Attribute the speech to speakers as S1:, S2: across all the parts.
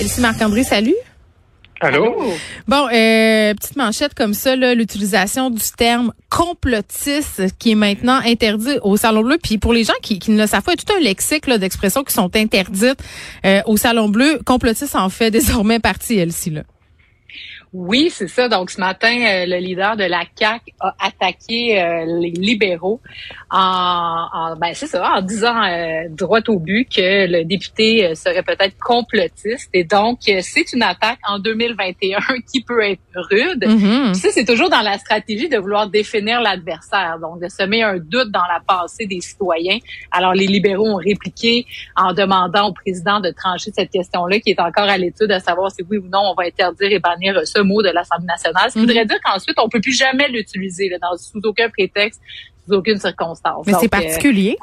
S1: Elsie Marc-André, salut.
S2: Allô?
S1: Bon, euh, petite manchette comme ça, l'utilisation du terme complotiste qui est maintenant interdit au Salon Bleu. Puis pour les gens qui, qui ne le savent pas, il y a tout un lexique d'expressions qui sont interdites euh, au Salon Bleu. Complotiste en fait désormais partie, Elsie. Là.
S3: Oui, c'est ça. Donc ce matin, euh, le leader de la CAC a attaqué euh, les libéraux en, en ben c'est ça, en disant euh, droit au but que le député serait peut-être complotiste. Et donc c'est une attaque en 2021 qui peut être rude. Mm Ça c'est toujours dans la stratégie de vouloir définir l'adversaire, donc de semer un doute dans la pensée des citoyens. Alors les libéraux ont répliqué en demandant au président de trancher cette question-là, qui est encore à l'étude, à savoir si oui ou non on va interdire et bannir ce mot de l'Assemblée nationale. Ça voudrait mhm. dire qu'ensuite, on peut plus jamais l'utiliser dans, sous aucun prétexte, sous aucune circonstance.
S1: Mais c'est euh, particulier.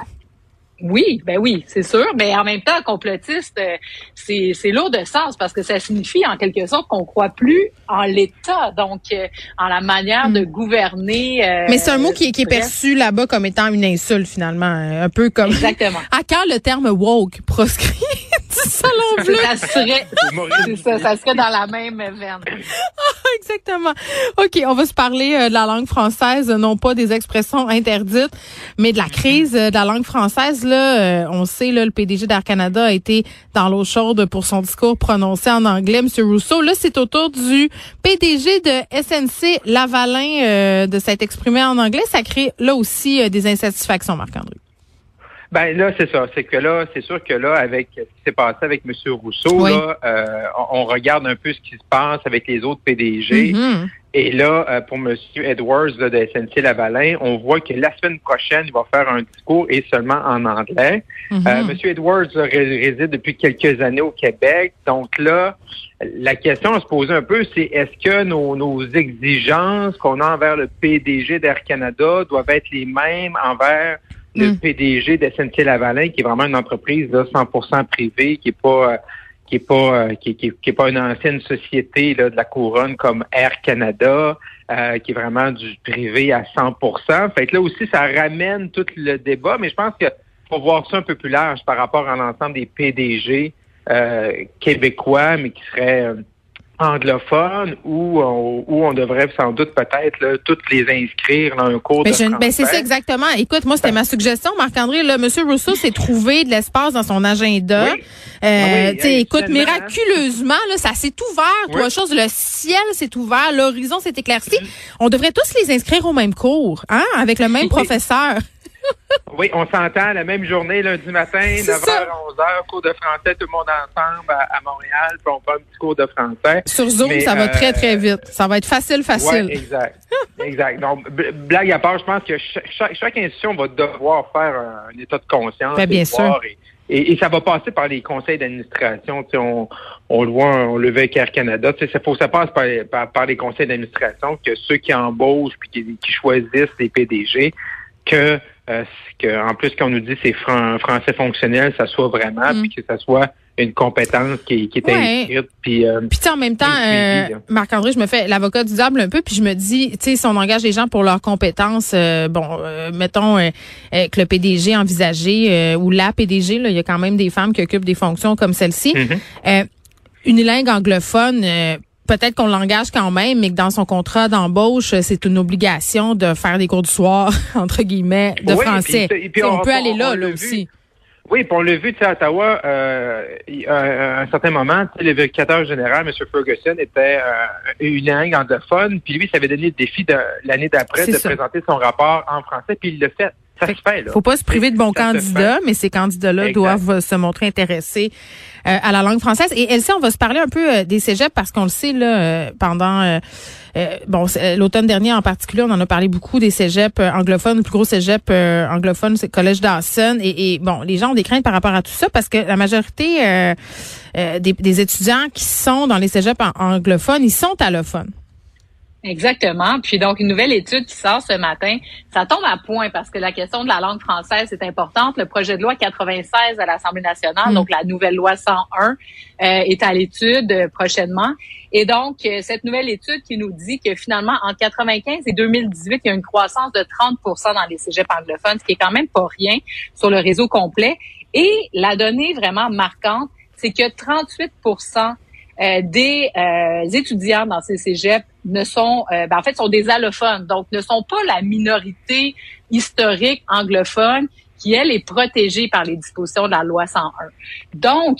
S3: Oui, ben oui, c'est sûr, mais en même temps, complotiste, euh, c'est c'est lourd de sens parce que ça signifie en quelque sorte qu'on croit plus en l'État, donc euh, en la manière de mm. gouverner.
S1: Euh, mais c'est un mot qui, qui est perçu là-bas comme étant une insulte finalement, un peu comme.
S3: Exactement.
S1: À quand le terme woke proscrit salon bleu
S3: Ça serait, ça, ça serait dans la même veine.
S1: Exactement. OK, on va se parler de la langue française, non pas des expressions interdites, mais de la crise de la langue française là, euh, on sait, là, le PDG d'Air Canada a été dans l'eau chaude pour son discours prononcé en anglais, M. Rousseau. Là, c'est au tour du PDG de SNC Lavalin euh, de s'être exprimé en anglais. Ça crée là aussi euh, des insatisfactions, Marc-André.
S2: Ben là, c'est ça. C'est que là, c'est sûr que là, avec ce qui s'est passé avec M. Rousseau, là, on, regarde un peu ce qui se passe avec les autres PDG. Mm-hmm. Et là, euh, pour M. Edwards de SNC Lavalin, on voit que la semaine prochaine, il va faire un discours et seulement en anglais. Mhm. Euh, M. Edwards réside depuis quelques années au Québec. Donc là, la question à se poser un peu, c'est est-ce que nos, exigences qu'on a envers le PDG d'Air Canada doivent être les mêmes envers le mhm. PDG de SNC Lavalin, qui est vraiment une entreprise là, 100% privée, qui est pas euh, qui est pas euh, qui, qui, est pas une ancienne société là, de la couronne comme Air Canada, euh, qui est vraiment du privé à 100% Fait que là aussi, ça ramène tout le débat, mais je pense qu'il faut voir ça un peu plus large par rapport à l'ensemble des PDG euh, québécois, mais qui seraient anglophone où on, où on devrait sans doute peut-être toutes les inscrire dans un cours
S1: mais
S2: de
S1: ben c'est ça exactement. Écoute, moi c'était ma suggestion, Marc-André. Là, Monsieur Rousseau s'est trouvé de l'espace dans son agenda.
S2: Oui. Euh,
S1: écoute, miraculeusement, là, ça s'est ouvert. Trois choses, le ciel s'est ouvert, l'horizon s'est éclairci. On devrait tous les inscrire au même cours, hein, avec le même professeur.
S2: Oui, on s'entend la même journée, lundi matin, 9h, 11h, cours de français, tout le monde ensemble à, Montréal, puis on prend un petit cours de français.
S1: Sur Zoom, ça va euh, très, très vite. Ça va être facile, facile.
S2: Exact. exact. Donc, blague à part, je pense que chaque, institution va devoir faire un, état de conscience.
S1: Ben, bien sûr.
S2: Et, ça va passer par les conseils d'administration. On, on le voit, on le veut avec Air Canada. Ça, faut, ça passe par, par, les conseils d'administration que ceux qui embauchent puis qui, qui choisissent les PDG, que euh, que, en plus, qu'on nous dit c'est français fonctionnel, ça soit vraiment, mm. puis que ça soit une compétence qui, qui est inscrite. Puis,
S1: euh, puis en même temps, euh, Marc-André, je me fais l'avocat du diable un peu, puis je me dis, tu sais, si on engage les gens pour leurs compétences, euh, bon, mettons que le PDG envisagé ou la PDG, là, il y a quand même des femmes qui occupent des fonctions comme celle-ci. Mm-hmm. une langue anglophone, peut-être qu'on l'engage quand même, mais que dans son contrat d'embauche, c'est une obligation de faire des cours du soir, entre guillemets, de français. on, peut aller là, là aussi.
S2: Oui, puis on l'a vu, à Ottawa, euh, à un certain moment, le vérificateur général, M. Ferguson, était euh, une langue anglophone, puis lui, ça avait donné le défi de l'année d'après de présenter son rapport en français, puis il l'a fait. Ça se fait, là.
S1: Faut pas se priver de bons candidats, mais ces candidats-là doivent se montrer intéressés euh, à la langue française. Et Elsie, on va se parler un peu euh, des cégeps parce qu'on le sait là euh, pendant bon l'automne dernier en particulier, on en a parlé beaucoup des cégeps anglophones. Le plus gros cégep anglophone, c'est le Collège Dawson. Et, et, bon, les gens ont des craintes par rapport à tout ça parce que la majorité des, des, étudiants qui sont dans les cégeps anglophones, ils sont allophones.
S3: Exactement. Puis donc, une nouvelle étude qui sort ce matin, ça tombe à point parce que la question de la langue française est importante. Le projet de loi 96 à l'Assemblée nationale, mm. donc la nouvelle loi 101, euh, est à l'étude euh, prochainement. Et donc, euh, cette nouvelle étude qui nous dit que finalement, en 95 et 2018, il y a une croissance de 30 dans les cégeps anglophones, ce qui est quand même pas rien sur le réseau complet. Et la donnée vraiment marquante, c'est que 38 des étudiants dans ces cégeps ne sont, ben, en fait, sont des allophones, donc ne sont pas la minorité historique anglophone qui, elle, est protégée par les dispositions de la loi 101. Donc,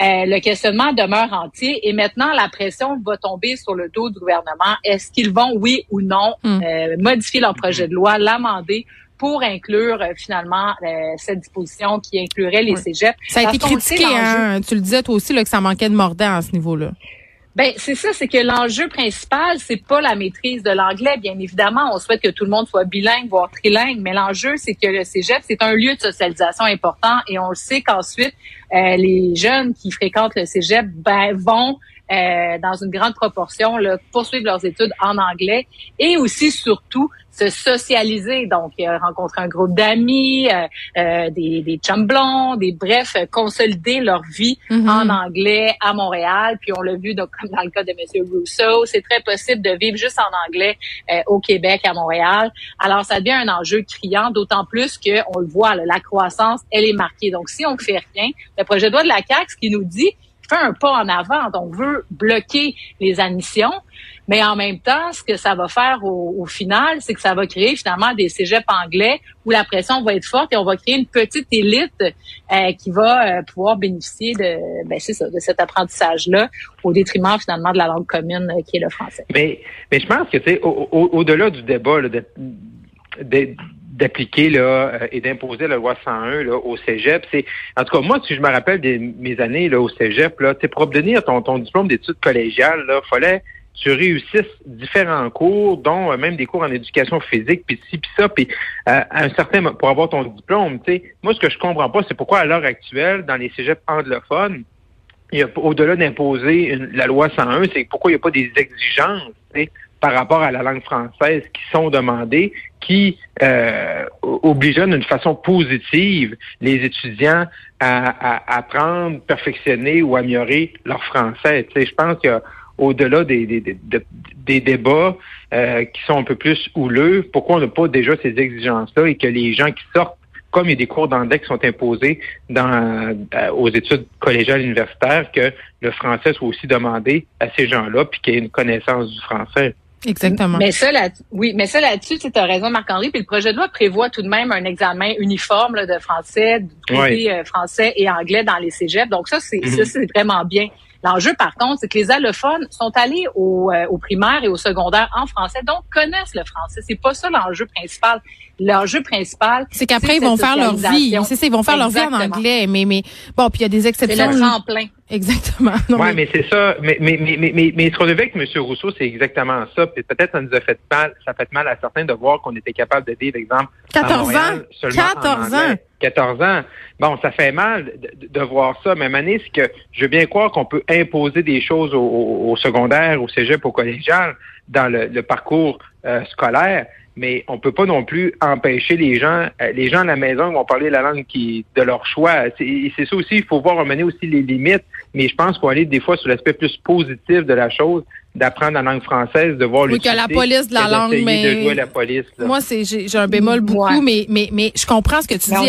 S3: euh, le questionnement demeure entier et maintenant, la pression va tomber sur le dos du gouvernement. Est-ce qu'ils vont, oui ou non, hmm. euh, modifier leur projet de loi, l'amender pour inclure euh, finalement cette disposition qui inclurait les cégeps.
S1: Ça a été critiqué, hein, tu le disais toi aussi, là, que ça manquait de mordant à ce niveau-là.
S3: Ben c'est ça, c'est que l'enjeu principal, c'est pas la maîtrise de l'anglais. Bien évidemment, on souhaite que tout le monde soit bilingue, voire trilingue, mais l'enjeu, c'est que le cégep, c'est un lieu de socialisation important, et on le sait qu'ensuite, euh, les jeunes qui fréquentent le cégep ben, vont euh, dans une grande proportion là, poursuivre leurs études en anglais et aussi surtout se socialiser, donc euh, rencontrer un groupe d'amis, euh, euh des, des chums blonds, des bref, consolider leur vie mm-hmm. en anglais à Montréal. Puis on l'a vu donc, comme dans le cas de Monsieur Rousseau, c'est très possible de vivre juste en anglais au Québec, à Montréal. Alors ça devient un enjeu criant, d'autant plus que on le voit, la croissance, elle est marquée. Donc si on fait rien, le projet de loi de la CAQ, ce qui nous dit, fait un pas en avant. Donc, on veut bloquer les admissions. Mais en même temps, ce que ça va faire au, final, c'est que ça va créer finalement des cégeps anglais où la pression va être forte et on va créer une petite élite euh, qui va euh, pouvoir bénéficier de, ben c'est ça, de cet apprentissage-là au détriment finalement de la langue commune euh, qui est le français.
S2: Mais, mais je pense que tu au-delà du débat là, d'appliquer là euh, et d'imposer la loi 101 là, au Cégep. C'est en tout cas moi si je me rappelle de mes années là au Cégep là, pour obtenir ton, ton diplôme d'études collégiales là, fallait tu réussisses différents cours, dont euh, même des cours en éducation physique, puis ci, puis ça, puis euh, un certain pour avoir ton diplôme. Tu sais, moi ce que je comprends pas, c'est pourquoi à l'heure actuelle dans les cégeps anglophones, au-delà d'imposer la loi 101, c'est pourquoi il n'y a pas des exigences par rapport à la langue française qui sont demandées, qui euh, d'une façon positive les étudiants à, apprendre, perfectionner ou améliorer leur français. Tu sais, je pense qu'au-delà des, des, des, débats euh, qui sont un peu plus houleux, pourquoi on n'a pas déjà ces exigences-là et que les gens qui sortent comme il y a des cours d'anglais qui sont imposés dans, euh, aux études collégiales universitaires, que le français soit aussi demandé à ces gens-là, puis qu'il y ait une connaissance du français.
S1: Exactement.
S3: Mais ça, là, oui, mais ça là-dessus, tu as raison, Marc-Henri. Puis le projet de loi prévoit tout de même un examen uniforme de français, de euh, français et anglais dans les cégeps. Donc ça, c'est ça, c'est vraiment bien. L'enjeu, par contre, c'est que les allophones sont allés au, euh, au primaire et au secondaire en français, donc connaissent le français. C'est pas ça l'enjeu principal. L'enjeu principal,
S1: c'est qu'après ils vont faire leur vie. C'est ça, ils vont faire leur vie en anglais. Mais mais bon, puis il y a des exceptions.
S3: C'est le tremplin.
S1: Exactement.
S2: Oui, mais, c'est ça. Mais, mais, mais, mais, mais, ce qu'on a vu avec M. Rousseau, c'est exactement ça. Puis peut-être ça nous a fait mal, ça fait mal à certains de voir qu'on était capable de vivre, exemple,
S1: 14 ans. 14 ans.
S2: 14 ans. Bon, ça fait mal de, voir ça, mais Mané, c'est que je veux bien croire qu'on peut imposer des choses au, secondaire, au cégep, au collégial, dans le, parcours euh, scolaire, mais on peut pas non plus empêcher les gens, euh, les gens à la maison vont parler la langue qui de leur choix. C'est ça aussi, il faut voir mener aussi les limites, mais je pense qu'on aller des fois sur l'aspect plus positif de la chose d'apprendre la langue française, de voir
S1: oui, que la police de la langue, mais
S2: de jouer la police.
S1: Moi, c'est j'ai un bémol beaucoup, mais mais mais je comprends ce que tu dis.
S3: On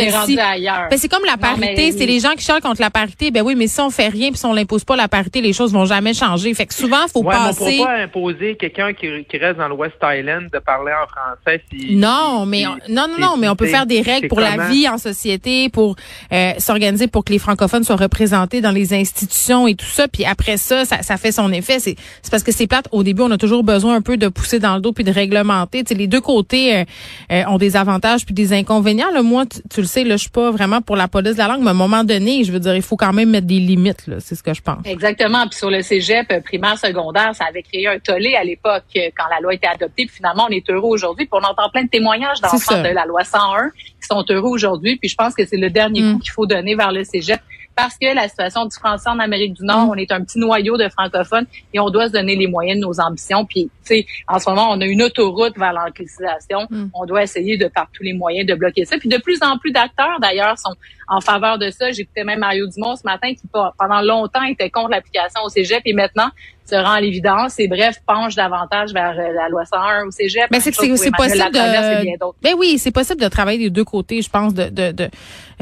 S1: Ben, c'est comme la parité, c'est les gens qui chialent contre la parité. Ben oui, mais si on fait rien puis si on l'impose pas la parité, les choses vont jamais changer. Fait que souvent, faut ouais, passer.
S2: Mais on peut pas imposer quelqu'un qui, qui reste dans l'Ouest Island de parler en français. Si,
S1: non, mais non, non, non, mais on peut faire des règles pour la vie en société, pour euh, s'organiser pour que les francophones soient représentés dans les institutions et tout ça. Puis après ça, ça, ça fait son effet. C'est parce que c'est plate. Au début, on a toujours besoin un peu de pousser dans le dos puis de réglementer. les deux côtés euh, euh, ont des avantages puis des inconvénients. Là, moi, tu, le sais, là, je suis pas vraiment pour la police de la langue, mais à un moment donné, je veux dire, il faut quand même mettre des limites. C'est ce que je pense.
S3: Exactement. Puis sur le cégep euh, primaire, secondaire, ça avait créé un tollé à l'époque quand la loi était adoptée. Puis finalement, on est heureux aujourd'hui. Puis on entend plein de témoignages d'enfants de la loi 101 qui sont heureux aujourd'hui. Puis je pense que c'est le dernier mm. coup qu'il faut donner vers le cégep parce que la situation du français en Amérique du Nord, mm. on est un petit noyau de francophones et on doit se donner les moyens de nos ambitions. Puis, tu sais, en ce moment, on a une autoroute vers l'anglicisation. Mm. On doit essayer de par tous les moyens de bloquer ça. Puis de plus en plus d'acteurs, d'ailleurs, sont en faveur de ça. J'écoutais même Mario Dumont ce matin qui, pendant longtemps, était contre l'application au cégep et maintenant, se rend à l'évidence et bref, penche davantage vers euh, la loi 101 au cégep.
S1: Mais c'est c'est possible de Ben oui, c'est possible de travailler des deux côtés, je pense de de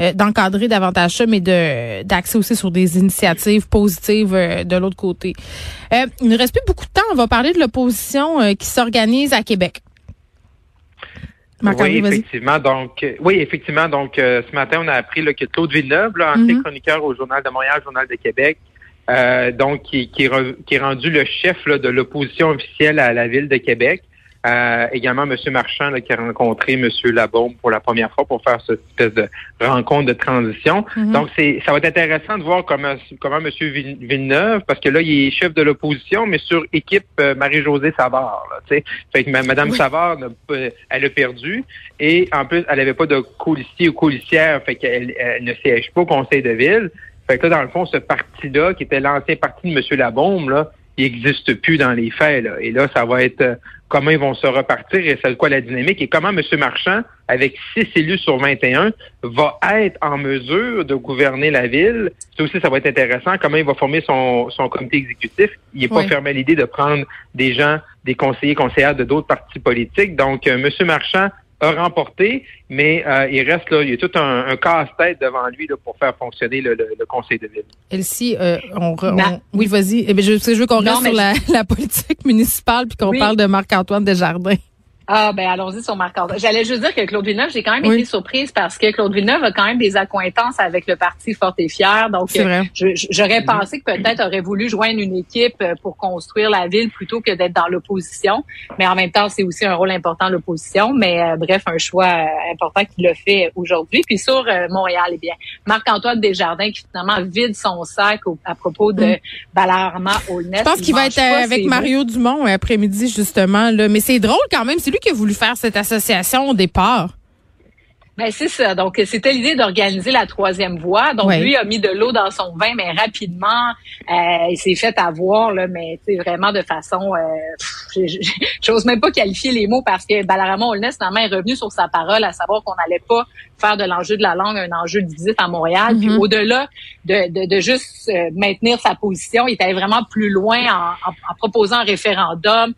S1: euh, d'encadrer davantage ça mais de d'axer aussi sur des initiatives positives euh, de l'autre côté. il ne reste plus beaucoup de temps, on va parler de l'opposition qui s'organise à Québec.
S2: oui, effectivement. Donc, oui, effectivement. Donc, ce matin, on a appris là, que Claude Villeneuve, là, ancien mm-hmm. chroniqueur au Journal de Montréal, Journal de Québec, euh, donc qui, qui, est rendu le chef de l'opposition officielle à la ville de Québec. Euh, également, M. Marchand qui a rencontré M. Labaume pour la première fois pour faire cette espèce de rencontre de transition. Mm-hmm. Donc, c'est ça va être intéressant de voir comment comment M. Villeneuve, parce que là, il est chef de l'opposition, mais sur équipe euh, Marie-Josée Savard. Là, fait que Mme Savard, elle a perdu. Et en plus, elle n'avait pas de colistier ou colistière, fait qu'elle elle ne siège pas au conseil de ville. Fait que là, dans le fond, ce parti-là, qui était l'ancien parti de M. Labombe, là, il n'existe plus dans les faits. Là. Et là, ça va être euh, comment ils vont se repartir et c'est quoi la dynamique et comment M. Marchand, avec six élus sur 21, va être en mesure de gouverner la ville. Ça aussi, ça va être intéressant. Comment il va former son, son comité exécutif. Il n'est pas fermé à l'idée de prendre des gens, des conseillers, conseillères de d'autres partis politiques. Donc, euh, M. Marchand a remporté, mais euh, il reste là, il y a tout un, casse-tête devant lui là, pour faire fonctionner le, conseil de ville.
S1: Elsie, euh, on, oui, vas-y. Eh je, je veux qu'on reste sur la, la, politique municipale puis qu'on parle de Marc-Antoine Desjardins.
S3: Ah, ben allons-y sur Marc-André. J'allais juste dire que Claude Villeneuve, j'ai quand même été surprise parce que Claude Villeneuve a quand même des accointances avec le parti Fort et Fier. Donc, j'aurais pensé que peut-être aurait voulu joindre une équipe euh, pour construire la ville plutôt que d'être dans l'opposition. Mais en même temps, c'est aussi un rôle important l'opposition. Mais euh, bref, un choix euh, important qu'il a fait aujourd'hui. Puis sur Montréal, eh bien, Marc-Antoine Desjardins qui finalement vide son sac à propos de Balarama Aulnay.
S1: Je pense qu'il va être avec Mario Dumont après-midi, justement. Là. Mais c'est drôle quand même. C'est lui qui a voulu faire cette association au départ?
S3: Ben c'est ça. Donc c'était l'idée d'organiser la troisième voie. Donc lui a mis de l'eau dans son vin, mais rapidement euh, il s'est fait avoir là, mais vraiment de façon, euh, j'ose même pas qualifier les mots parce que Balarama Olness finalement est revenu sur sa parole, à savoir qu'on n'allait pas faire de l'enjeu de la langue un enjeu de visite à Montréal. Puis mm-hmm. au-delà de, de, juste euh, maintenir sa position, il était vraiment plus loin en, en, proposant un référendum.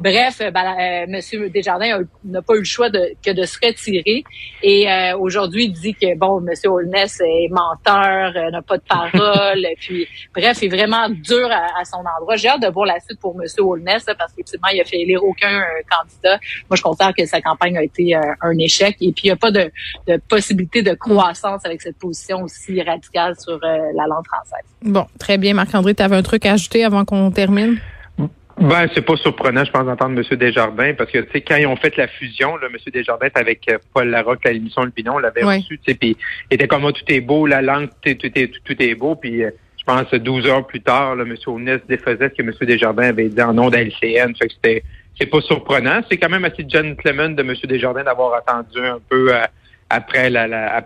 S3: Bref, euh, euh, Monsieur Desjardins n'a pas eu le choix de, que de se retirer. Et euh, aujourd'hui, il dit que bon, Monsieur Holness est menteur, n'a pas de parole. puis bref, il est vraiment dur à, son endroit. J'ai hâte de voir la suite pour Monsieur Holness parce il a fait élire aucun candidat. Moi, je considère que sa campagne a été un échec. Et puis, il n'y a pas de, de possibilité de croissance avec cette position aussi radicale sur la langue française.
S1: Bon, très bien. Marc-André, tu avais un truc à ajouter avant qu'on termine?
S2: Ben, c'est pas surprenant, je pense, d'entendre M. Desjardins, parce que, tu sais, quand ils ont fait la fusion, là, M. Desjardins avec euh, Paul Larocque à l'émission Le Pinon, l'avait reçu, tu sais, puis il était comme, moi, tout est beau, la langue, tout est, tout est, beau, puis euh, je pense, 12 heures plus tard, là, M. Ounès défaisait ce que M. Desjardins avait dit en nom d'LCN, fait que c'était, c'est pas surprenant. C'est quand même assez gentleman de M. Desjardins d'avoir attendu un peu euh, après la, la après